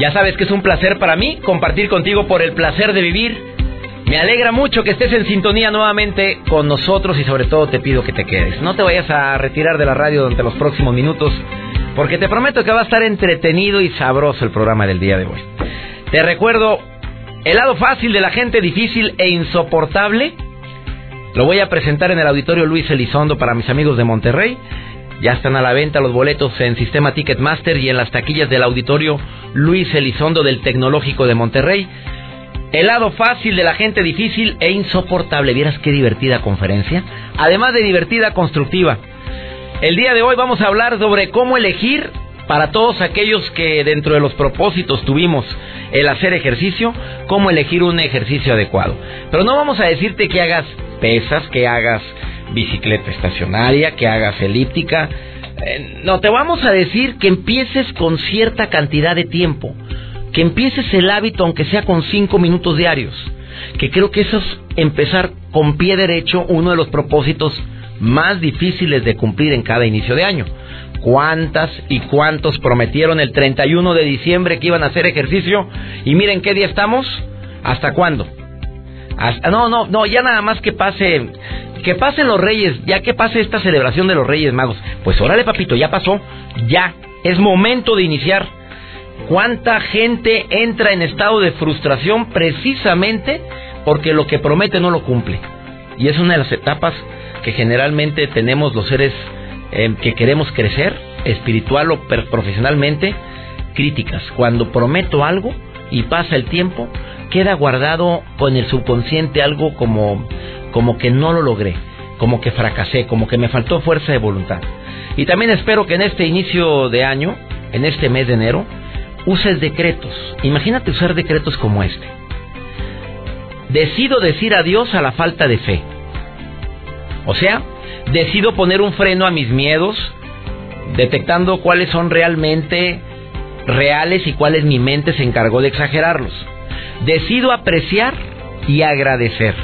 Ya sabes que es un placer para mí compartir contigo por el placer de vivir. Me alegra mucho que estés en sintonía nuevamente con nosotros y sobre todo te pido que te quedes. No te vayas a retirar de la radio durante los próximos minutos porque te prometo que va a estar entretenido y sabroso el programa del día de hoy. Te recuerdo el lado fácil de la gente difícil e insoportable. Lo voy a presentar en el auditorio Luis Elizondo para mis amigos de Monterrey. Ya están a la venta los boletos en Sistema Ticketmaster y en las taquillas del auditorio Luis Elizondo del Tecnológico de Monterrey. El lado fácil de la gente difícil e insoportable. Vieras qué divertida conferencia. Además de divertida, constructiva. El día de hoy vamos a hablar sobre cómo elegir para todos aquellos que dentro de los propósitos tuvimos el hacer ejercicio, cómo elegir un ejercicio adecuado. Pero no vamos a decirte que hagas pesas, que hagas bicicleta estacionaria, que hagas elíptica. Eh, no, te vamos a decir que empieces con cierta cantidad de tiempo, que empieces el hábito aunque sea con cinco minutos diarios, que creo que eso es empezar con pie derecho uno de los propósitos más difíciles de cumplir en cada inicio de año. ¿Cuántas y cuántos prometieron el 31 de diciembre que iban a hacer ejercicio? Y miren qué día estamos. ¿Hasta cuándo? no, no, no, ya nada más que pase que pasen los reyes, ya que pase esta celebración de los reyes magos. Pues órale, papito, ya pasó, ya, es momento de iniciar. ¿Cuánta gente entra en estado de frustración precisamente porque lo que promete no lo cumple? Y es una de las etapas que generalmente tenemos los seres eh, que queremos crecer, espiritual o profesionalmente, críticas. Cuando prometo algo y pasa el tiempo, queda guardado con el subconsciente algo como como que no lo logré, como que fracasé, como que me faltó fuerza de voluntad. Y también espero que en este inicio de año, en este mes de enero, uses decretos. Imagínate usar decretos como este. Decido decir adiós a la falta de fe. O sea, decido poner un freno a mis miedos, detectando cuáles son realmente reales y cuáles mi mente se encargó de exagerarlos. Decido apreciar y agradecer.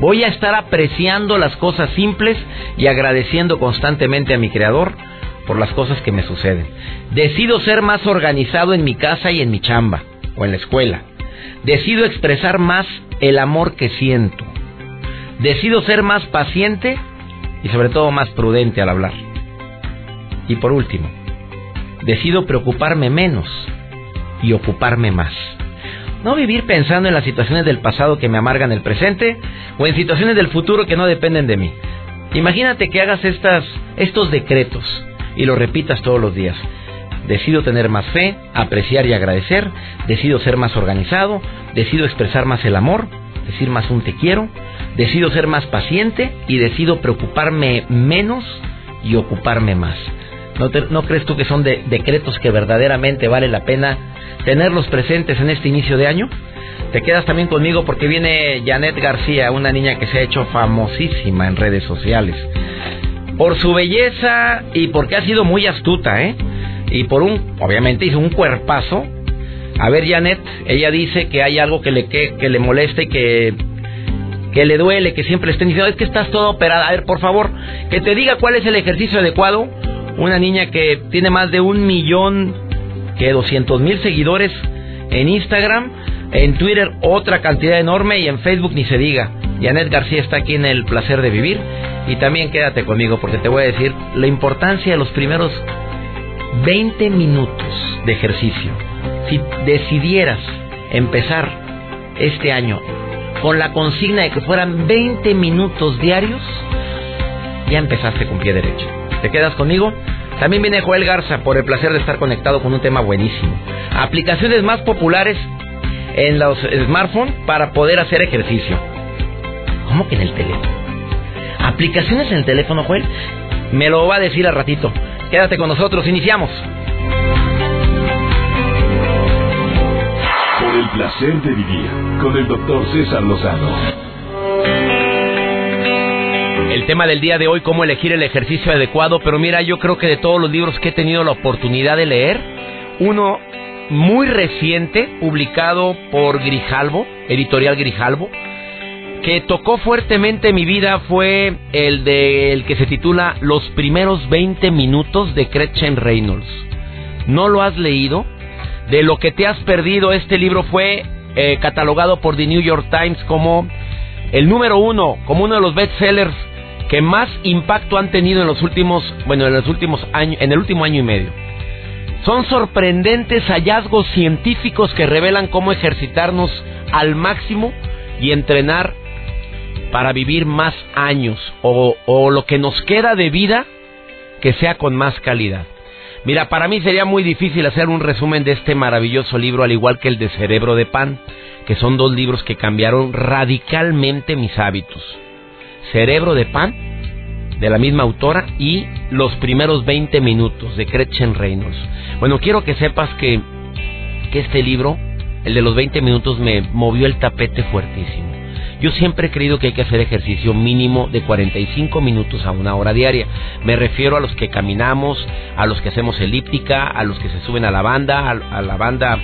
Voy a estar apreciando las cosas simples y agradeciendo constantemente a mi Creador por las cosas que me suceden. Decido ser más organizado en mi casa y en mi chamba o en la escuela. Decido expresar más el amor que siento. Decido ser más paciente y sobre todo más prudente al hablar. Y por último, decido preocuparme menos y ocuparme más. No vivir pensando en las situaciones del pasado que me amargan el presente o en situaciones del futuro que no dependen de mí. Imagínate que hagas estas, estos decretos y los repitas todos los días. Decido tener más fe, apreciar y agradecer, decido ser más organizado, decido expresar más el amor, decir más un te quiero, decido ser más paciente y decido preocuparme menos y ocuparme más. ¿No, ¿No, crees tú que son decretos que verdaderamente vale la pena tenerlos presentes en este inicio de año. Te quedas también conmigo porque viene Janet García, una niña que se ha hecho famosísima en redes sociales. Por su belleza y porque ha sido muy astuta, ¿eh? Y por un, obviamente hizo un cuerpazo. A ver, Janet, ella dice que hay algo que le, que, que le molesta y que, que le duele, que siempre estén diciendo, es que estás toda operada. A ver, por favor, que te diga cuál es el ejercicio adecuado. Una niña que tiene más de un millón que 200 mil seguidores en Instagram, en Twitter otra cantidad enorme y en Facebook ni se diga. Janet García está aquí en el placer de vivir y también quédate conmigo porque te voy a decir la importancia de los primeros 20 minutos de ejercicio. Si decidieras empezar este año con la consigna de que fueran 20 minutos diarios, ya empezaste con pie derecho. ¿Te quedas conmigo? También viene Joel Garza por el placer de estar conectado con un tema buenísimo. Aplicaciones más populares en los smartphones para poder hacer ejercicio. ¿Cómo que en el teléfono? Aplicaciones en el teléfono, Joel. Me lo va a decir al ratito. Quédate con nosotros, iniciamos. Por el placer de vivir con el doctor César Lozano. El tema del día de hoy, cómo elegir el ejercicio adecuado, pero mira, yo creo que de todos los libros que he tenido la oportunidad de leer, uno muy reciente, publicado por Grijalvo, editorial Grijalvo, que tocó fuertemente mi vida fue el de el que se titula Los primeros 20 minutos de Gretchen Reynolds. ¿No lo has leído? De lo que te has perdido, este libro fue eh, catalogado por The New York Times como el número uno, como uno de los bestsellers que más impacto han tenido en los últimos, bueno, en los últimos años, en el último año y medio. Son sorprendentes hallazgos científicos que revelan cómo ejercitarnos al máximo y entrenar para vivir más años o, o lo que nos queda de vida que sea con más calidad. Mira, para mí sería muy difícil hacer un resumen de este maravilloso libro, al igual que el de Cerebro de Pan, que son dos libros que cambiaron radicalmente mis hábitos. Cerebro de Pan, de la misma autora, y Los primeros 20 minutos, de Gretchen Reynolds. Bueno, quiero que sepas que, que este libro, el de los 20 minutos, me movió el tapete fuertísimo. Yo siempre he creído que hay que hacer ejercicio mínimo de 45 minutos a una hora diaria. Me refiero a los que caminamos, a los que hacemos elíptica, a los que se suben a la banda, a, la banda,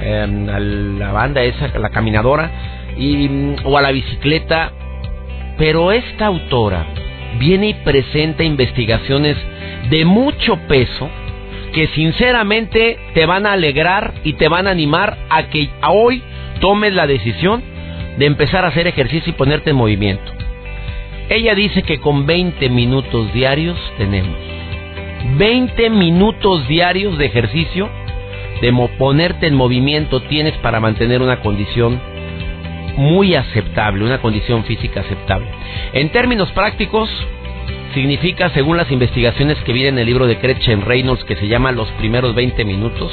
em, a la banda esa, la caminadora, y, o a la bicicleta. Pero esta autora viene y presenta investigaciones de mucho peso que sinceramente te van a alegrar y te van a animar a que hoy tomes la decisión de empezar a hacer ejercicio y ponerte en movimiento. Ella dice que con 20 minutos diarios tenemos 20 minutos diarios de ejercicio, de ponerte en movimiento tienes para mantener una condición muy aceptable, una condición física aceptable. En términos prácticos, significa, según las investigaciones que vienen en el libro de Gretchen Reynolds, que se llama Los primeros 20 minutos,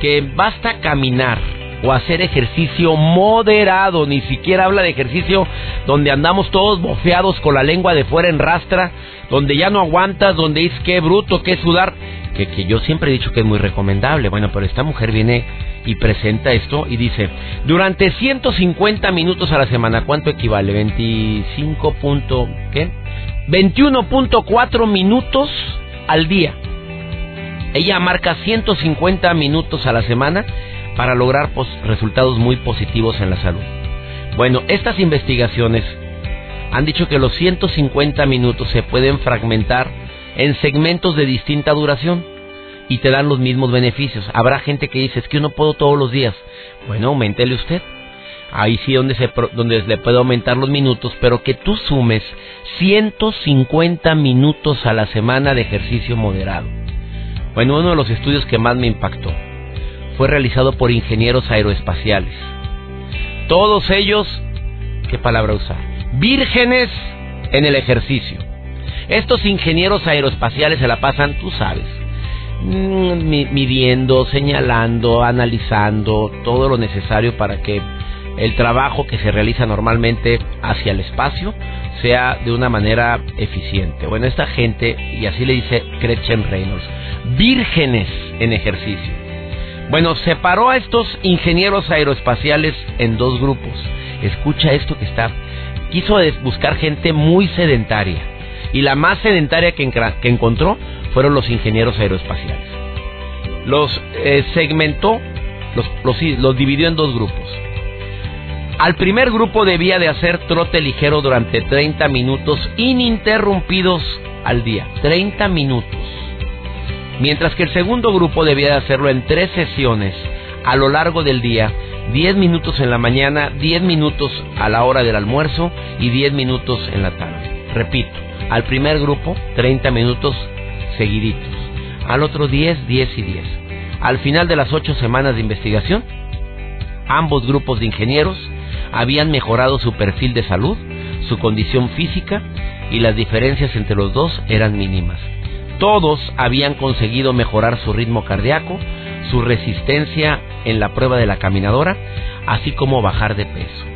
que basta caminar o hacer ejercicio moderado, ni siquiera habla de ejercicio donde andamos todos bofeados con la lengua de fuera en rastra, donde ya no aguantas, donde dices qué bruto, qué sudar, que, que yo siempre he dicho que es muy recomendable. Bueno, pero esta mujer viene y presenta esto y dice, durante 150 minutos a la semana, ¿cuánto equivale? 25 punto, ¿qué? 21.4 minutos al día. Ella marca 150 minutos a la semana para lograr resultados muy positivos en la salud. Bueno, estas investigaciones han dicho que los 150 minutos se pueden fragmentar en segmentos de distinta duración y te dan los mismos beneficios. Habrá gente que dice, es que yo no puedo todos los días. Bueno, aumentele usted. Ahí sí donde, se, donde le puede aumentar los minutos, pero que tú sumes 150 minutos a la semana de ejercicio moderado. Bueno, uno de los estudios que más me impactó fue realizado por ingenieros aeroespaciales. Todos ellos, ¿qué palabra usar? Vírgenes en el ejercicio. Estos ingenieros aeroespaciales se la pasan, tú sabes, midiendo, señalando, analizando todo lo necesario para que el trabajo que se realiza normalmente hacia el espacio sea de una manera eficiente. Bueno, esta gente, y así le dice Gretchen Reynolds, vírgenes en ejercicio. Bueno, separó a estos ingenieros aeroespaciales en dos grupos. Escucha esto que está. Quiso buscar gente muy sedentaria. Y la más sedentaria que, encontró fueron los ingenieros aeroespaciales. Los eh, segmentó, los, los dividió en dos grupos. Al primer grupo debía de hacer trote ligero durante 30 minutos ininterrumpidos al día. 30 minutos mientras que el segundo grupo debía de hacerlo en tres sesiones a lo largo del día, 10 minutos en la mañana, 10 minutos a la hora del almuerzo y 10 minutos en la tarde. Repito, al primer grupo 30 minutos seguiditos, al otro 10, 10 y 10. Al final de las 8 semanas de investigación, ambos grupos de ingenieros habían mejorado su perfil de salud, su condición física y las diferencias entre los dos eran mínimas. Todos habían conseguido mejorar su ritmo cardíaco, su resistencia en la prueba de la caminadora, así como bajar de peso.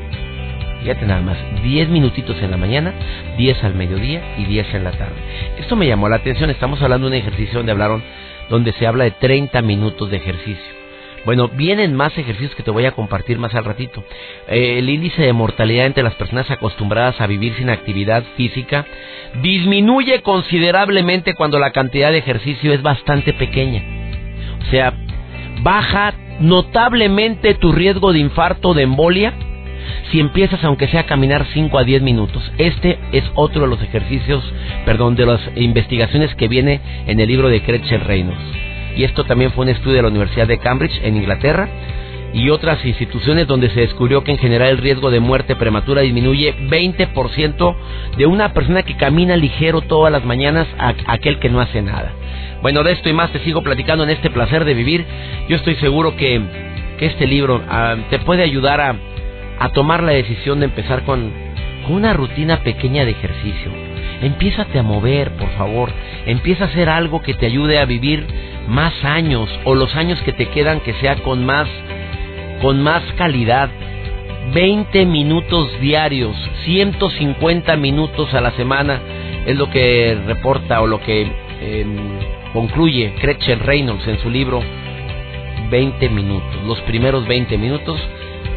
Fíjate nada más, 10 minutitos en la mañana, 10 al mediodía y 10 en la tarde. Esto me llamó la atención, estamos hablando de un ejercicio donde hablaron, donde se habla de 30 minutos de ejercicio. Bueno, vienen más ejercicios que te voy a compartir más al ratito. Eh, el índice de mortalidad entre las personas acostumbradas a vivir sin actividad física disminuye considerablemente cuando la cantidad de ejercicio es bastante pequeña. O sea, baja notablemente tu riesgo de infarto de embolia si empiezas aunque sea a caminar 5 a 10 minutos. Este es otro de los ejercicios, perdón, de las investigaciones que viene en el libro de Gretchen Reynolds. Y esto también fue un estudio de la Universidad de Cambridge en Inglaterra y otras instituciones donde se descubrió que en general el riesgo de muerte prematura disminuye 20% de una persona que camina ligero todas las mañanas a aquel que no hace nada. Bueno, de esto y más te sigo platicando en este placer de vivir. Yo estoy seguro que, este libro ah, te puede ayudar a, a tomar la decisión de empezar con, una rutina pequeña de ejercicio. Empiézate a mover, por favor. Empieza a hacer algo que te ayude a vivir más años o los años que te quedan que sea con más con más calidad. 20 minutos diarios, 150 minutos a la semana es lo que reporta o lo que em, concluye Gretchen Reynolds en su libro 20 minutos, los primeros 20 minutos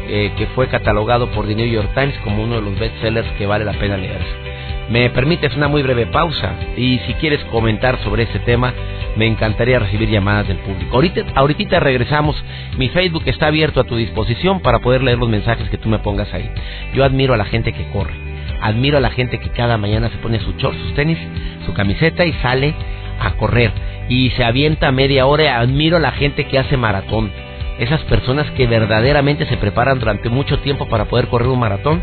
eh, que fue catalogado por The New York Times como uno de los bestsellers que vale la pena leerse. Me permites una muy breve pausa y si quieres comentar sobre este tema, me encantaría recibir llamadas del público. Ahorita, ahorita regresamos. Mi Facebook está abierto a tu disposición para poder leer los mensajes que tú me pongas ahí. Yo admiro a la gente que corre. Admiro a la gente que cada mañana se pone su short, sus tenis, su camiseta y sale a correr. Y se avienta media hora. Admiro a la gente que hace maratón. Esas personas que verdaderamente se preparan durante mucho tiempo para poder correr un maratón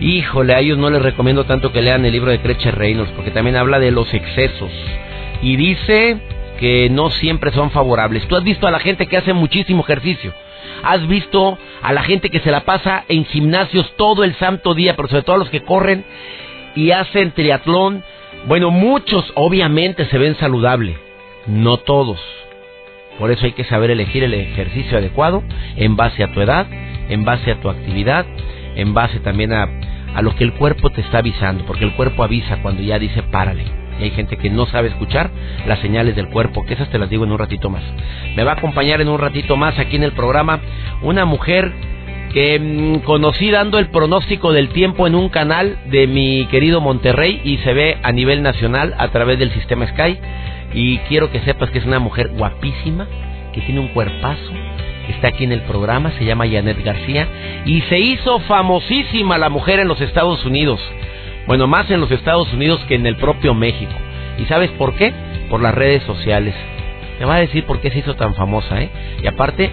Híjole, a ellos no les recomiendo tanto que lean el libro de Creche Reynolds, porque también habla de los excesos. Y dice que no siempre son favorables. Tú has visto a la gente que hace muchísimo ejercicio. Has visto a la gente que se la pasa en gimnasios todo el santo día, pero sobre todo a los que corren y hacen triatlón. Bueno, muchos obviamente se ven saludables, no todos. Por eso hay que saber elegir el ejercicio adecuado en base a tu edad, en base a tu actividad, en base también a a lo que el cuerpo te está avisando, porque el cuerpo avisa cuando ya dice párale. Y hay gente que no sabe escuchar las señales del cuerpo, que esas te las digo en un ratito más. Me va a acompañar en un ratito más aquí en el programa una mujer que mm, conocí dando el pronóstico del tiempo en un canal de mi querido Monterrey y se ve a nivel nacional a través del sistema Sky. Y quiero que sepas que es una mujer guapísima, que tiene un cuerpazo, está aquí en el programa, se llama Janet García y se hizo famosísima la mujer en los Estados Unidos. Bueno, más en los Estados Unidos que en el propio México. ¿Y sabes por qué? Por las redes sociales. Te va a decir por qué se hizo tan famosa, ¿eh? Y aparte,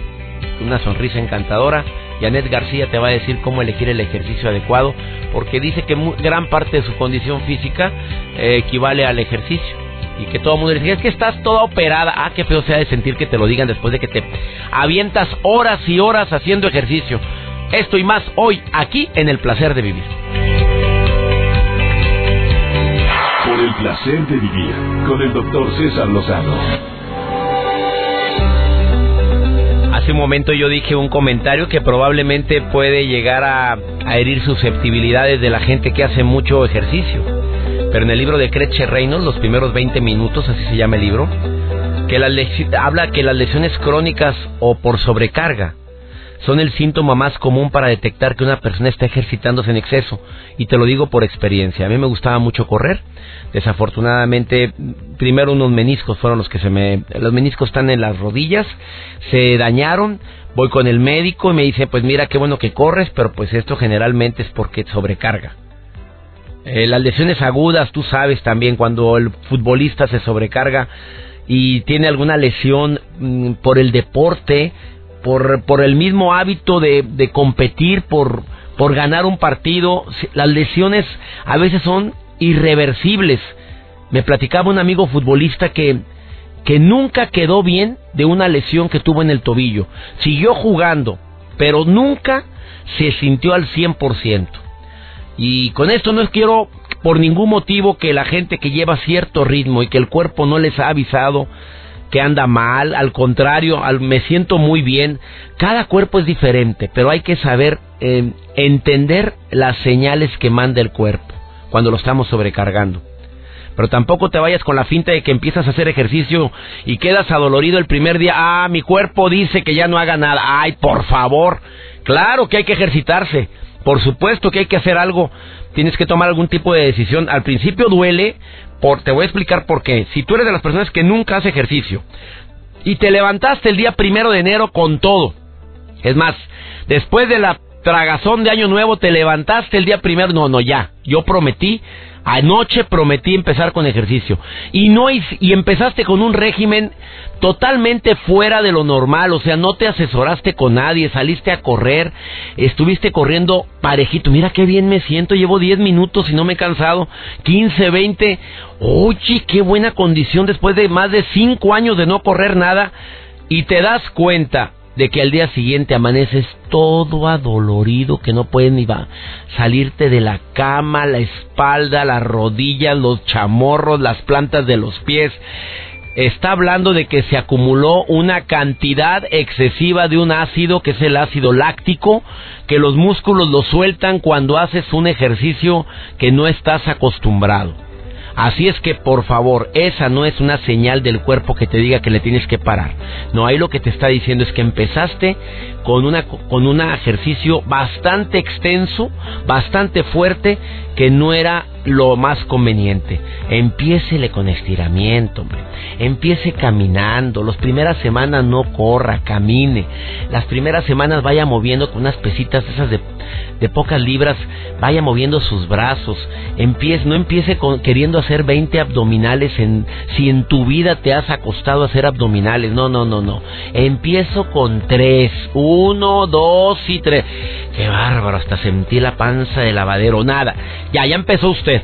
una sonrisa encantadora. Janet García te va a decir cómo elegir el ejercicio adecuado, porque dice que gran parte de su condición física eh, equivale al ejercicio y que todo el mundo le dice, es que estás toda operada. Ah, qué feo sea de sentir que te lo digan después de que te avientas horas y horas haciendo ejercicio. Esto y más hoy, aquí en El Placer de Vivir. Por el placer de vivir, con el doctor César Lozano. Hace un momento yo dije un comentario que probablemente puede llegar a, a herir susceptibilidades de la gente que hace mucho ejercicio pero en el libro de Creche Reynolds, los primeros 20 minutos, así se llama el libro, que la habla que las lesiones crónicas o por sobrecarga son el síntoma más común para detectar que una persona está ejercitándose en exceso. Y te lo digo por experiencia. A mí me gustaba mucho correr. Desafortunadamente, primero unos meniscos fueron los que se me... Los meniscos están en las rodillas, se dañaron. Voy con el médico y me dice, pues mira qué bueno que corres, pero pues esto generalmente es porque sobrecarga. Eh, las lesiones agudas, tú sabes también, cuando el futbolista se sobrecarga y tiene alguna lesión mm, por el deporte, por, por el mismo hábito de, de competir, por, por ganar un partido, las lesiones a veces son irreversibles. Me platicaba un amigo futbolista que, que nunca quedó bien de una lesión que tuvo en el tobillo. Siguió jugando, pero nunca se sintió al 100%. Y con esto no quiero por ningún motivo que la gente que lleva cierto ritmo y que el cuerpo no les ha avisado que anda mal, al contrario, me siento muy bien. Cada cuerpo es diferente, pero hay que saber eh, entender las señales que manda el cuerpo cuando lo estamos sobrecargando. Pero tampoco te vayas con la finta de que empiezas a hacer ejercicio y quedas adolorido el primer día. Ah, mi cuerpo dice que ya no haga nada. Ay, por favor. Claro que hay que ejercitarse. Por supuesto que hay que hacer algo. Tienes que tomar algún tipo de decisión. Al principio duele. Por, te voy a explicar por qué. Si tú eres de las personas que nunca hace ejercicio y te levantaste el día primero de enero con todo. Es más, después de la tragazón de Año Nuevo te levantaste el día primero. No, no, ya. Yo prometí Anoche prometí empezar con ejercicio. Y no y empezaste con un régimen totalmente fuera de lo normal, o sea, no te asesoraste con nadie, saliste a correr, estuviste corriendo parejito, mira qué bien me siento, llevo 10 minutos y no me he cansado, 15, 20, oye, qué buena condición después de más de 5 años de no correr nada. Y te das cuenta de que al día siguiente amaneces todo adolorido, que no puedes ni va salirte de la cama, la espalda, las rodillas, los chamorros, las plantas de los pies. Está hablando de que se acumuló una cantidad excesiva de un ácido, que es el ácido láctico, que los músculos lo sueltan cuando haces un ejercicio que no estás acostumbrado. Así es que, por favor, esa no es una señal del cuerpo que te diga que le tienes que parar. No, ahí lo que te está diciendo es que empezaste con, con un ejercicio bastante extenso, bastante fuerte, que no era lo más conveniente. Empiécele con estiramiento, hombre. Empiece caminando. Las primeras semanas no corra, camine. Las primeras semanas vaya moviendo con unas pesitas esas de, de pocas libras, vaya moviendo sus brazos. Empiece, no empiece con, queriendo hacer 20 abdominales en, si en tu vida te has acostado a hacer abdominales. No, no, no, no. Empiezo con tres. Uno, dos y tres. Qué bárbaro, hasta sentí la panza de lavadero. Nada. Ya, ya empezó usted.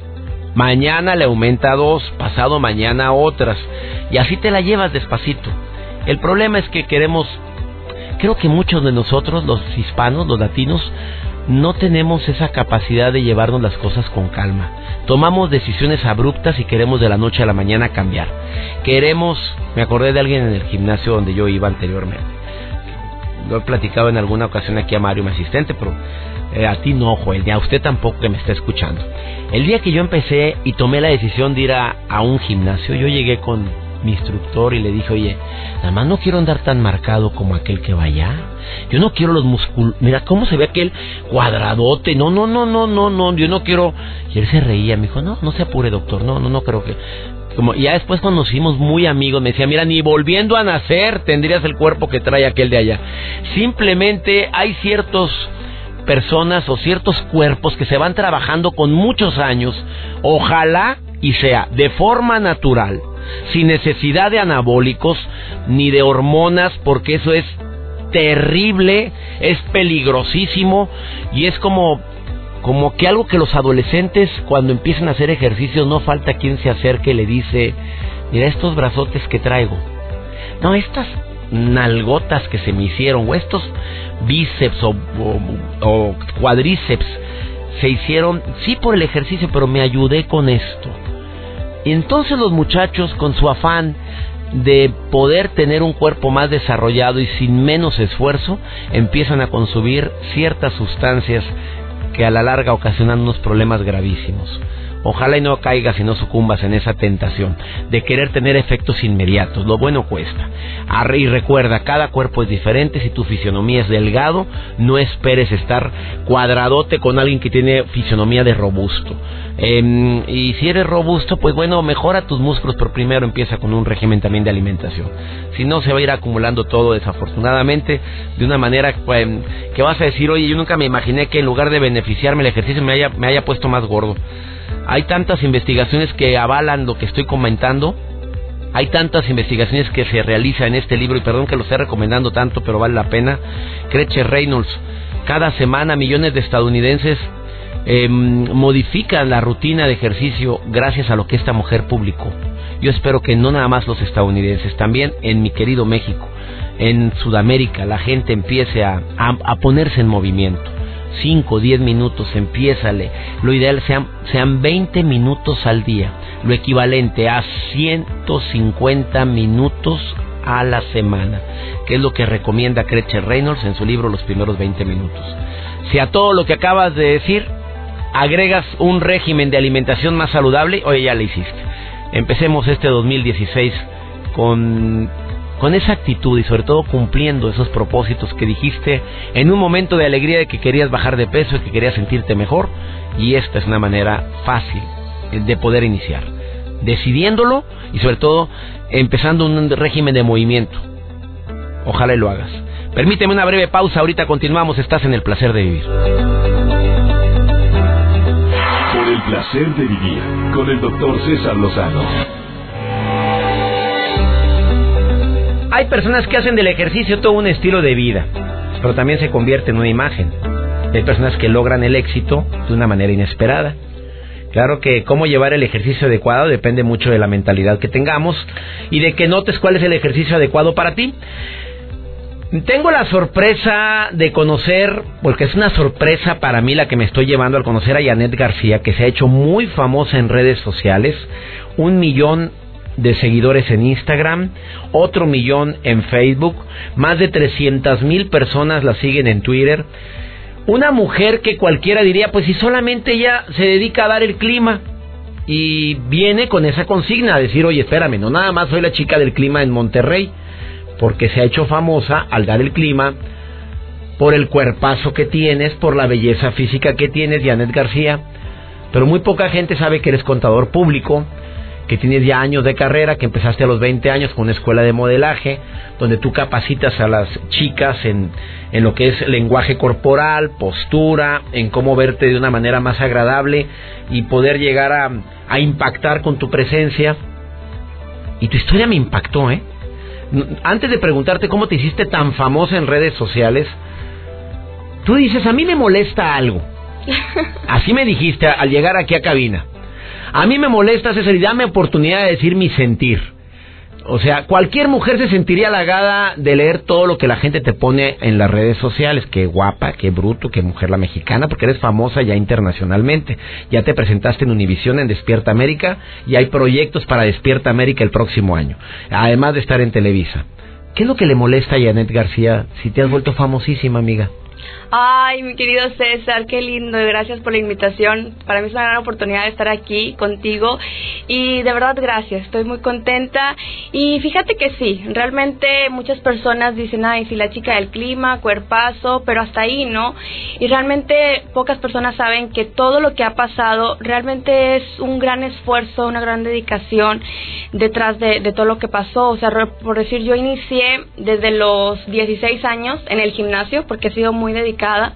Mañana le aumenta dos, pasado mañana otras. Y así te la llevas despacito. El problema es que queremos, creo que muchos de nosotros, los hispanos, los latinos, no tenemos esa capacidad de llevarnos las cosas con calma. Tomamos decisiones abruptas y queremos de la noche a la mañana cambiar. Queremos, me acordé de alguien en el gimnasio donde yo iba anteriormente. Lo he platicado en alguna ocasión aquí a Mario, mi asistente, pero eh, a ti no, Joel, ni a usted tampoco que me está escuchando. El día que yo empecé y tomé la decisión de ir a, un gimnasio, yo llegué con mi instructor y le dije, oye, nada más no quiero andar tan marcado como aquel que va allá. Yo no quiero los músculos. Mira cómo se ve aquel cuadradote. No, no, no, no, no, no. Yo no quiero. Y él se reía. Me dijo, no, no se apure, doctor. No, no, no creo que. Como ya después cuando nos muy amigos, me decía, mira, ni volviendo a nacer tendrías el cuerpo que trae aquel de allá. Simplemente hay ciertos personas o ciertos cuerpos que se van trabajando con muchos años, ojalá y sea de forma natural, sin necesidad de anabólicos ni de hormonas, porque eso es terrible, es peligrosísimo y es como como que algo que los adolescentes cuando empiezan a hacer ejercicios no falta quien se acerque y le dice, mira estos brazotes que traigo. No, estas nalgotas que se me hicieron, o estos bíceps o, cuadríceps, se hicieron, sí por el ejercicio, pero me ayudé con esto. Y entonces los muchachos, con su afán de poder tener un cuerpo más desarrollado y sin menos esfuerzo, empiezan a consumir ciertas sustancias que a la larga ocasionan unos problemas gravísimos. Ojalá y no caigas y no sucumbas en esa tentación de querer tener efectos inmediatos. Lo bueno cuesta. Y recuerda, cada cuerpo es diferente. Si tu fisionomía es delgado, no esperes estar cuadradote con alguien que tiene fisionomía de robusto. Em, y si eres robusto, pues bueno, mejora tus músculos, pero primero empieza con un régimen también de alimentación. Si no, se va a ir acumulando todo desafortunadamente de una manera em, que vas a decir, oye, yo nunca me imaginé que en lugar de beneficiarme el ejercicio me haya, me haya puesto más gordo. Hay tantas investigaciones que avalan lo que estoy comentando. Hay tantas investigaciones que se realizan en este libro, y perdón que lo esté recomendando tanto, pero vale la pena. Creche Reynolds, cada semana millones de estadounidenses em, modifican la rutina de ejercicio gracias a lo que esta mujer publicó. Yo espero que no nada más los estadounidenses, también en mi querido México, en Sudamérica, la gente empiece a, a ponerse en movimiento. 5, 10 minutos, empiézale. Lo ideal sean, sean 20 minutos al día. lo equivalente a 150 minutos a la semana, que es lo que recomienda Gretchen Reynolds en su libro Los primeros 20 minutos. Si a todo lo que acabas de decir agregas un régimen de alimentación más saludable, oye, ya le hiciste. Empecemos este 2016 con, con esa actitud y sobre todo cumpliendo esos propósitos que dijiste en un momento de alegría de que querías bajar de peso y que querías sentirte mejor. Y esta es una manera fácil de poder iniciar. Decidiéndolo y sobre todo empezando un régimen de movimiento. Ojalá lo hagas. Permíteme una breve pausa, ahorita continuamos, estás en el placer de vivir. Por el placer de vivir con el doctor César Lozano. Hay personas que hacen del ejercicio todo un estilo de vida, pero también se convierte en una imagen. Hay personas que logran el éxito de una manera inesperada. Claro que cómo llevar el ejercicio adecuado depende mucho de la mentalidad que tengamos y de que notes cuál es el ejercicio adecuado para ti. Tengo la sorpresa de conocer, porque es una sorpresa para mí la que me estoy llevando al conocer a Janet García, que se ha hecho muy famosa en redes sociales, un millón de seguidores en Instagram, otro millón en Facebook, más de 300 mil personas la siguen en Twitter. Una mujer que cualquiera diría, pues si solamente ella se dedica a dar el clima y viene con esa consigna a decir, oye, espérame, no nada más soy la chica del clima en Monterrey, porque se ha hecho famosa al dar el clima por el cuerpazo que tienes, por la belleza física que tienes, Janet García, pero muy poca gente sabe que eres contador público, que tienes ya años de carrera, que empezaste a los 20 años con una escuela de modelaje, donde tú capacitas a las chicas en, en lo que es lenguaje corporal, postura, en cómo verte de una manera más agradable y poder llegar a, a impactar con tu presencia. Y tu historia me impactó, ¿eh? Antes de preguntarte cómo te hiciste tan famosa en redes sociales, tú dices, a mí me molesta algo. Así me dijiste al llegar aquí a cabina. A mí me molesta, César, y dame oportunidad de decir mi sentir. O sea, cualquier mujer se sentiría halagada de leer todo lo que la gente te pone en las redes sociales. Qué guapa, qué bruto, qué mujer la mexicana, porque eres famosa ya internacionalmente. Ya te presentaste en Univisión en Despierta América y hay proyectos para Despierta América el próximo año, además de estar en Televisa. ¿Qué es lo que le molesta a Janet García si te has vuelto famosísima, amiga? Ay, mi querido César, qué lindo gracias por la invitación. Para mí es una gran oportunidad de estar aquí contigo y de verdad gracias, estoy muy contenta y fíjate que sí, realmente muchas personas dicen, ay, si la chica del clima, cuerpazo, pero hasta ahí, ¿no? Y realmente pocas personas saben que todo lo que ha pasado realmente es un gran esfuerzo, una gran dedicación detrás de, de todo lo que pasó. O sea, por decir, yo inicié desde los 16 años en el gimnasio porque he sido muy dedicada.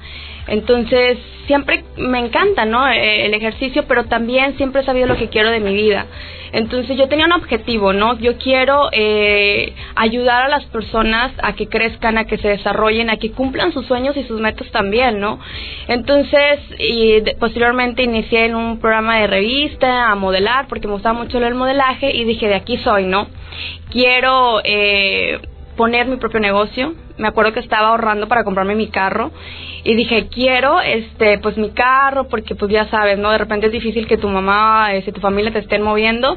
Entonces, siempre me encanta, ¿no? Eh, el ejercicio, pero también siempre he sabido lo que quiero de mi vida. Entonces, yo tenía un objetivo, ¿no? Yo quiero eh, ayudar a las personas a que crezcan, a que se desarrollen, a que cumplan sus sueños y sus metas también, ¿no? Entonces, posteriormente inicié en un programa de revista a modelar, porque me gustaba mucho el modelaje, y dije, de aquí soy, ¿no? Quiero... Eh, poner mi propio negocio. Me acuerdo que estaba ahorrando para comprarme mi carro y dije, quiero este pues mi carro porque pues ya sabes, ¿no? De repente es difícil que tu mamá, este, tu familia te estén moviendo.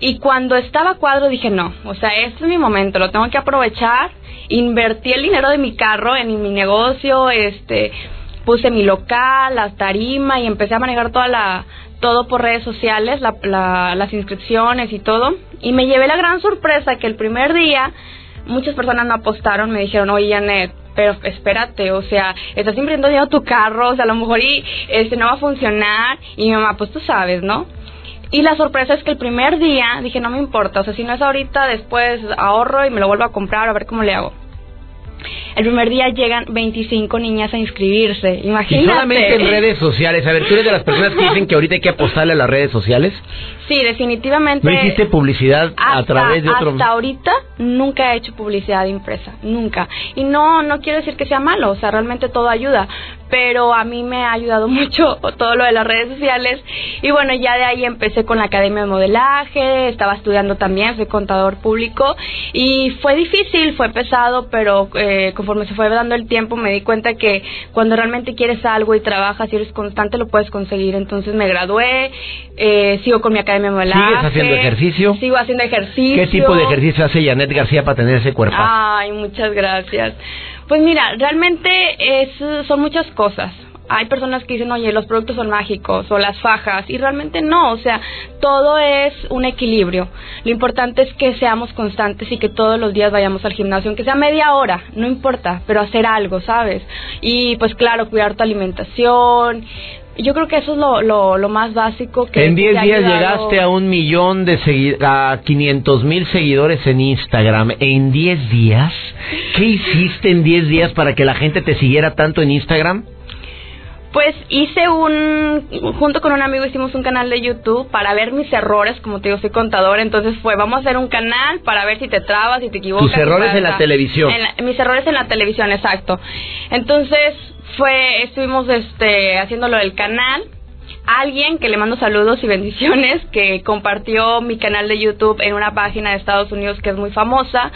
Y cuando estaba cuadro dije, no, o sea, este es mi momento, lo tengo que aprovechar. Invertí el dinero de mi carro en mi negocio, este puse mi local, la tarima y empecé a manejar toda la todo por redes sociales, la, las inscripciones y todo. Y me llevé la gran sorpresa que el primer día muchas personas no apostaron, me dijeron, oye, Janet, pero espérate, o sea, estás dinero tu carro, o sea, a lo mejor y, este no va a funcionar. Y mi mamá, pues tú sabes, ¿no? Y la sorpresa es que el primer día dije, no me importa, o sea, si no es ahorita, después ahorro y me lo vuelvo a comprar, a ver cómo le hago. El primer día llegan 25 niñas a inscribirse, imagínate. Y solamente en redes sociales. A ver, ¿tú eres de las personas que dicen que ahorita hay que apostarle a las redes sociales? Sí, definitivamente. ¿No hiciste publicidad a través de otro...? Hasta ahorita nunca he hecho publicidad impresa, nunca. Y no, no quiero decir que sea malo, o sea, realmente todo ayuda. Pero a mí me ha ayudado mucho todo lo de las redes sociales. Y bueno, ya de ahí empecé con la Academia de Modelaje, estaba estudiando también, soy contador público. Y fue difícil, fue pesado, pero... Eh, eh, conforme se fue dando el tiempo, me di cuenta que cuando realmente quieres algo y trabajas y eres constante, lo puedes conseguir. Entonces me gradué, eh, sigo con mi academia de modelaje. ¿Sigues haciendo ejercicio? Sigo haciendo ejercicio. ¿Qué tipo de ejercicio hace Janet García para tener ese cuerpo? Ay, muchas gracias. Pues mira, realmente es, son muchas cosas hay personas que dicen, oye, los productos son mágicos o las fajas, y realmente no, o sea, todo es un equilibrio. Lo importante es que seamos constantes y que todos los días vayamos al gimnasio, aunque sea media hora, no importa, pero hacer algo, ¿sabes? Y pues claro, cuidar tu alimentación. Yo creo que eso es lo, lo, más básico que... En 10 días llegaste a un millón de seguidores, a 500 mil seguidores en Instagram. ¿En 10 días? ¿Qué hiciste en 10 días para que la gente te siguiera tanto en Instagram? Pues hice un, junto con un amigo hicimos un canal de YouTube para ver mis errores, como te digo, soy contador, entonces fue, vamos a hacer un canal para ver si te trabas, si te equivocas. Tus errores en la televisión. mis errores en la televisión, exacto. Entonces fue, estuvimos este, haciéndolo del canal alguien que le mando saludos y bendiciones que compartió mi canal de YouTube en una página de Estados Unidos que es muy famosa.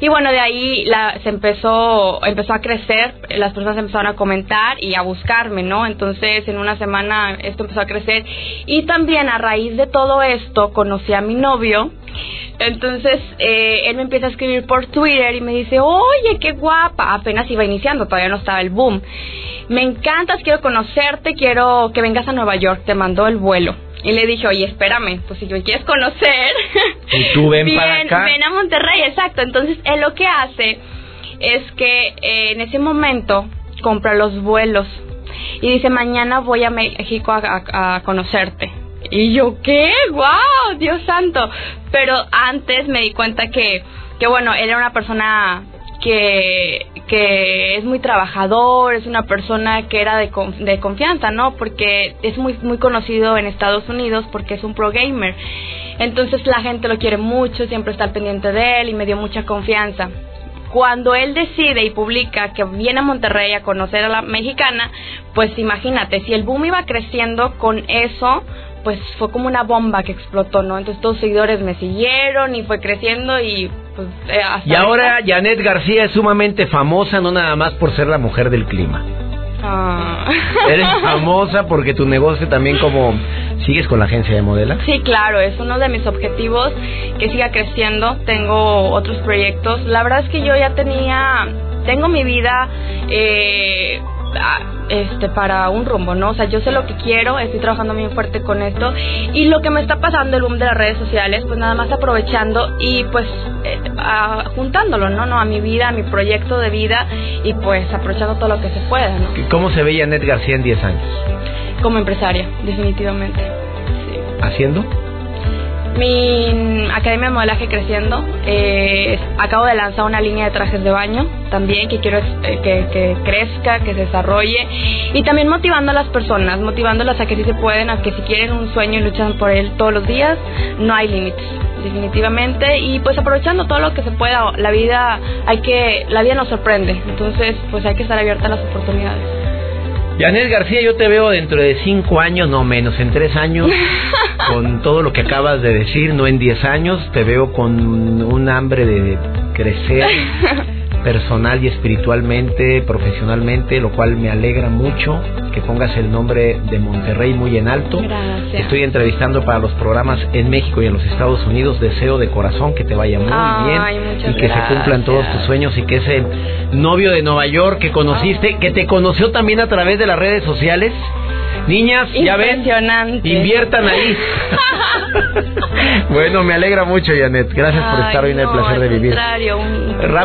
Y bueno de ahí la, se empezó empezó a crecer las personas empezaron a comentar y a buscarme no entonces en una semana esto empezó a crecer. Y también a raíz de todo esto conocí a mi novio. Entonces eh, él me empieza a escribir por Twitter y me dice, oye, qué guapa, apenas iba iniciando, todavía no estaba el boom. Me encantas, quiero conocerte, quiero que vengas a Nueva York, te mandó el vuelo. Y le dije, oye, espérame, pues si me quieres conocer, ¿Y tú ven para acá? ven a Monterrey, exacto. Entonces él lo que hace es que eh, en ese momento compra los vuelos y dice, mañana voy a México a conocerte y yo, ¿qué? ¡Wow! Dios santo. Pero antes me di cuenta que, que bueno, él era una persona que, que es muy trabajador, es una persona que era de, de confianza, ¿no? Porque es muy, muy conocido en Estados Unidos porque es un pro gamer. Entonces la gente lo quiere mucho, siempre está al pendiente de él y me dio mucha confianza cuando él decide y publica que viene a Monterrey a conocer a la mexicana, pues imagínate, si el boom iba creciendo con eso, pues fue como una bomba que explotó, ¿no? Entonces todos los seguidores me siguieron y fue creciendo y pues eh, Y ahora Janet García es sumamente famosa, no nada más por ser la mujer del clima. Ah. Eres famosa porque tu negocio también como... ¿Sigues con la agencia de modela? Sí, claro, es uno de mis objetivos que siga creciendo. Tengo otros proyectos. La verdad es que yo ya tenía... Tengo mi vida... Eh, este para un rumbo, ¿no? O sea, yo sé lo que quiero, estoy trabajando muy fuerte con esto y lo que me está pasando el boom de las redes sociales, pues nada más aprovechando y pues eh, juntándolo, ¿no? ¿no? A mi vida, a mi proyecto de vida y pues aprovechando todo lo que se pueda, ¿no? ¿Cómo se veía Net García en 10 años? Como empresaria, definitivamente. ¿Haciendo? Mi academia de modelaje creciendo. Eh, acabo de lanzar una línea de trajes de baño también que quiero eh, que, crezca, que se desarrolle y también motivando a las personas, motivándolas a que sí se pueden, a que si quieren un sueño y luchan por él todos los días, no hay límites definitivamente y pues aprovechando todo lo que se pueda la vida hay que la vida nos sorprende entonces pues hay que estar abierta a las oportunidades Janet García, yo te veo dentro de cinco años, no menos, en tres años, con todo lo que acabas de decir, no en diez años, te veo con un hambre de crecer personal y espiritualmente, profesionalmente, lo cual me alegra mucho que pongas el nombre de Monterrey muy en alto. Gracias. Estoy entrevistando para los programas en México y en los Estados Unidos. Deseo de corazón que te vaya muy bien y que se cumplan todos tus sueños y que ese novio de Nueva York que conociste, que te conoció también a través de las redes sociales, Niñas, ya ven, inviertan ahí. bueno, me alegra mucho, Janet. Gracias por estar hoy en el placer de vivir.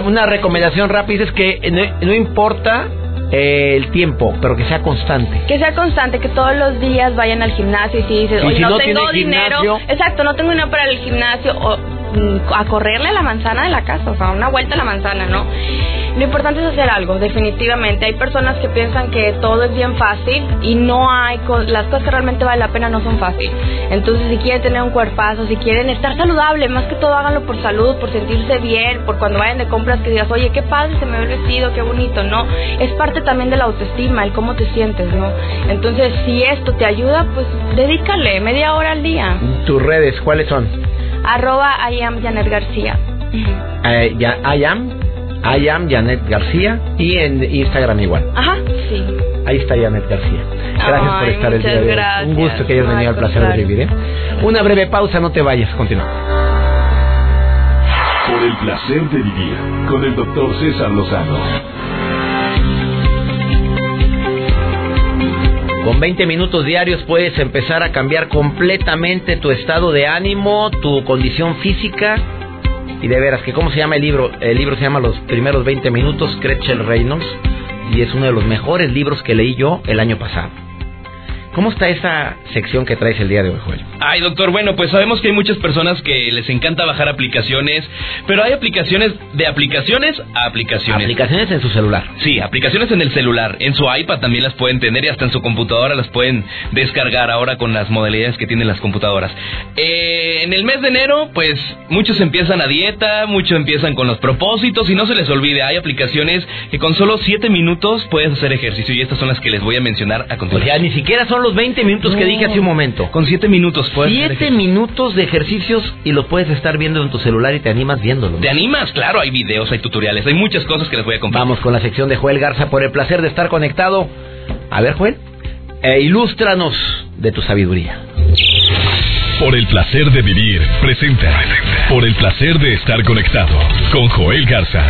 Una recomendación rápida es que no, importa eh, el tiempo, pero que sea constante. Que sea constante, que todos los días vayan al gimnasio y si dices, oye, no, tengo dinero, exacto, no tengo dinero para el gimnasio, o a correrle a la manzana de la casa, o sea, una vuelta a la manzana, ¿no? Lo importante es hacer algo, definitivamente. Hay personas que piensan que todo es bien fácil y no hay, las cosas que realmente valen la pena no son fáciles. Entonces, si quieren tener un cuerpazo, si quieren estar saludable, más que todo háganlo por salud, por sentirse bien, por cuando vayan de compras que digas, oye, qué padre se me ve vestido, qué bonito, ¿no? Es parte también de la autoestima, el cómo te sientes, ¿no? Entonces, si esto te ayuda, pues dedícale media hora al día. ¿Tus redes cuáles son? Arroba I am Janet García. Eh, ya, I am I am Janet García y en Instagram igual. Ajá, sí. Ahí está Janet García. Gracias por estar el día de hoy. Un gusto que hayas venido al placer de vivir. ¿eh? Una breve pausa, no te vayas, continuamos. Por el placer de vivir con el doctor César Lozano. Con 20 minutos diarios puedes empezar a cambiar completamente tu estado de ánimo, tu condición física. Y de veras, que ¿cómo se llama el libro? El libro se llama Los primeros 20 minutos, Gretchen Reynolds. Y es uno de los mejores libros que leí yo el año pasado. ¿Cómo está esa sección que traes el día de hoy, Joel? Ay, doctor, bueno, pues sabemos que hay muchas personas que les encanta bajar aplicaciones, pero hay aplicaciones de aplicaciones a aplicaciones. Aplicaciones en su celular. Sí, aplicaciones en el celular. En su iPad también las pueden tener y hasta en su computadora las pueden descargar ahora con las modalidades que tienen las computadoras. Eh, en el mes de enero, pues muchos empiezan a dieta, muchos empiezan con los propósitos y no se les olvide, hay aplicaciones que con solo 7 minutos puedes hacer ejercicio y estas son las que les voy a mencionar a continuación. O sea, ni siquiera son los 20 minutos que dije hace un momento. Con 7 minutos puedes hacer 7 ejercicio. minutos de ejercicios y los puedes estar viendo en tu celular y te animas viéndolo. ¿Te animas? Claro, hay videos, hay tutoriales, hay muchas cosas que les voy a compartir. Vamos con la sección de Joel Garza por el placer de estar conectado. A ver, Joel, e ilústranos de tu sabiduría. Por el placer de vivir, presenta. Por el placer de estar conectado con Joel Garza.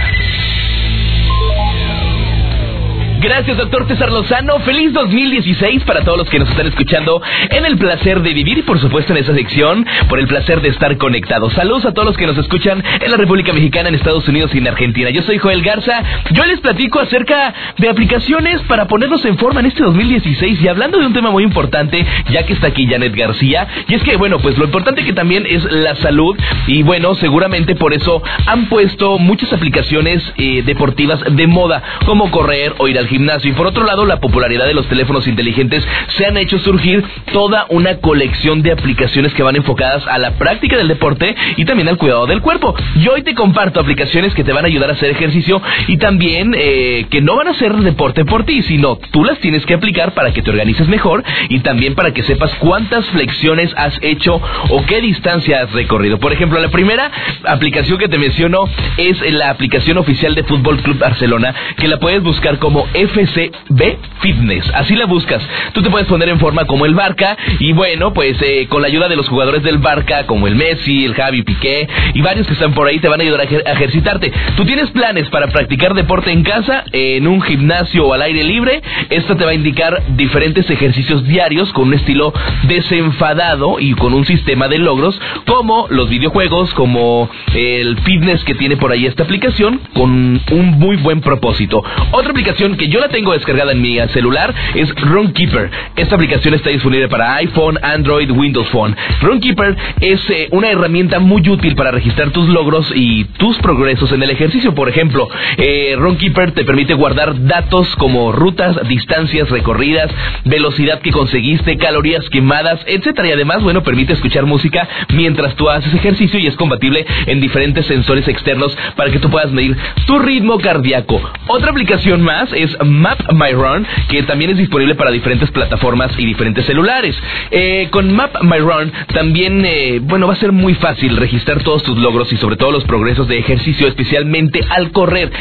Gracias, doctor César Lozano. Feliz 2016 para todos los que nos están escuchando en el placer de vivir y, por supuesto, en esa sección, por el placer de estar conectados. Saludos a todos los que nos escuchan en la República Mexicana, en Estados Unidos y en Argentina. Yo soy Joel Garza. Yo les platico acerca de aplicaciones para ponernos en forma en este 2016 y hablando de un tema muy importante, ya que está aquí Janet García. Y es que, bueno, pues lo importante que también es la salud y, bueno, seguramente por eso han puesto muchas aplicaciones eh, deportivas de moda, como correr o ir al gimnasio. Y por otro lado, la popularidad de los teléfonos inteligentes se han hecho surgir toda una colección de aplicaciones que van enfocadas a la práctica del deporte y también al cuidado del cuerpo. Yo hoy te comparto aplicaciones que te van a ayudar a hacer ejercicio y también eh, que no van a hacer deporte por ti, sino tú las tienes que aplicar para que te organices mejor y también para que sepas cuántas flexiones has hecho o qué distancia has recorrido. Por ejemplo, la primera aplicación que te menciono es la aplicación oficial de Fútbol Club Barcelona, que la puedes buscar como FCB Fitness. Así la buscas. Tú te puedes poner en forma como el Barca y bueno, pues eh, con la ayuda de los jugadores del Barca, como el Messi, el Javi Piqué y varios que están por ahí te van a ayudar a, a ejercitarte. ¿Tú tienes planes para practicar deporte en casa, en un gimnasio o al aire libre? Esto te va a indicar diferentes ejercicios diarios con un estilo desenfadado y con un sistema de logros como los videojuegos, como el fitness que tiene por ahí esta aplicación con un muy buen propósito. Otra aplicación que yo la tengo descargada en mi celular es Runkeeper. Esta aplicación está disponible para iPhone, Android, Windows Phone. Runkeeper es eh, una herramienta muy útil para registrar tus logros y tus progresos en el ejercicio. Por ejemplo, eh, Runkeeper te permite guardar datos como rutas, distancias recorridas, velocidad que conseguiste, calorías quemadas, etcétera. Y además, bueno, permite escuchar música mientras tú haces ejercicio y es compatible en diferentes sensores externos para que tú puedas medir tu ritmo cardíaco. Otra aplicación más es Map My Run, que también es disponible para diferentes plataformas y diferentes celulares. Eh, con Map My Run también, eh, bueno, va a ser muy fácil registrar todos tus logros y sobre todo los progresos de ejercicio, especialmente al correr.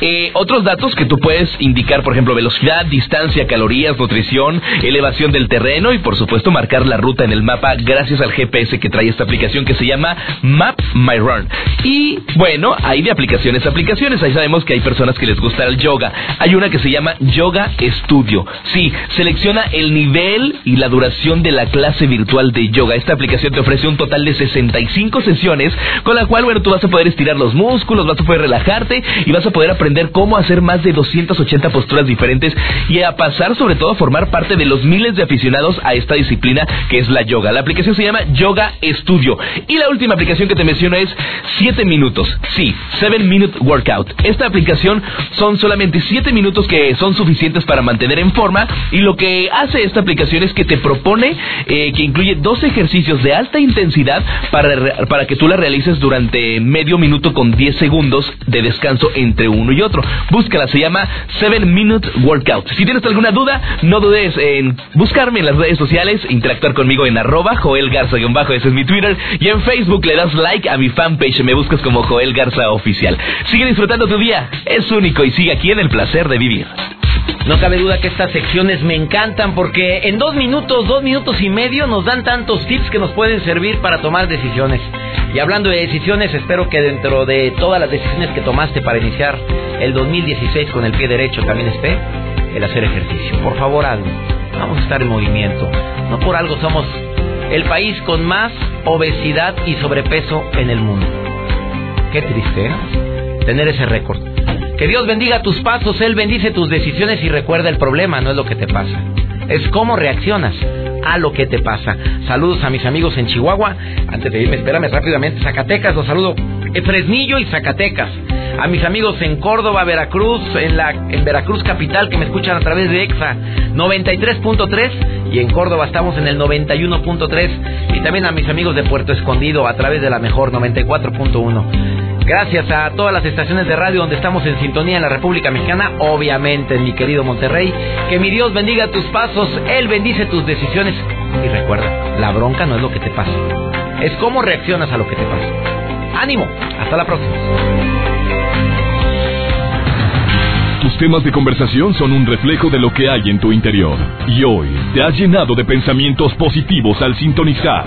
Eh, otros datos que tú puedes indicar, por ejemplo, velocidad, distancia, calorías, nutrición, elevación del terreno y por supuesto marcar la ruta en el mapa gracias al GPS que trae esta aplicación que se llama Map My Run. Y bueno, hay de aplicaciones a aplicaciones. Ahí sabemos que hay personas que les gusta el yoga. Hay una que se llama Yoga Studio. Sí, selecciona el nivel y la duración de la clase virtual de yoga. Esta aplicación te ofrece un total de 65 sesiones con la cual, bueno, tú vas a poder estirar los músculos, vas a poder relajarte y vas a poder aprender cómo hacer más de 280 posturas diferentes y a pasar sobre todo a formar parte de los miles de aficionados a esta disciplina que es la yoga. La aplicación se llama Yoga Studio. Y la última aplicación que te menciono es 7 minutos. Sí, 7 Minute Workout. Esta aplicación son solamente 7 minutos que son suficientes para mantener en forma y lo que hace esta aplicación es que te propone eh, que incluye dos ejercicios de alta intensidad para, para que tú la realices durante medio minuto con 10 segundos de descanso entre uno y otro. Búscala, se llama 7 Minute Workout. Si tienes alguna duda, no dudes en buscarme en las redes sociales, interactuar conmigo en arroba Joel Garza-bajo, ese es mi Twitter, y en Facebook le das like a mi fanpage, me buscas como Joel Garza Oficial. Sigue disfrutando tu día, es único y sigue aquí en el placer de No cabe duda que estas secciones me encantan porque en dos minutos, dos minutos y medio nos dan tantos tips que nos pueden servir para tomar decisiones. Y hablando de decisiones, espero que dentro de todas las decisiones que tomaste para iniciar el 2016 con el pie derecho también esté el hacer ejercicio. Por favor, hazlo. Vamos a estar en movimiento. No por algo somos el país con más obesidad y sobrepeso en el mundo. Qué triste, ¿eh? Tener ese récord. Que Dios bendiga tus pasos, Él bendice tus decisiones y recuerda el problema, no es lo que te pasa. Es cómo reaccionas a lo que te pasa. Saludos a mis amigos en Chihuahua. Antes de irme, espérame rápidamente. Zacatecas, los saludo. Fresnillo y Zacatecas. A mis amigos en Córdoba, Veracruz, en, la, en Veracruz Capital, que me escuchan a través de EXA 93.3. Y en Córdoba estamos en el 91.3. Y también a mis amigos de Puerto Escondido a través de la mejor 94.1. Gracias a todas las estaciones de radio donde estamos en sintonía en la República Mexicana, obviamente en mi querido Monterrey. Que mi Dios bendiga tus pasos, Él bendice tus decisiones. Y recuerda, la bronca no es lo que te pasa, es cómo reaccionas a lo que te pasa. Ánimo, hasta la próxima. Tus temas de conversación son un reflejo de lo que hay en tu interior. Y hoy te has llenado de pensamientos positivos al sintonizar.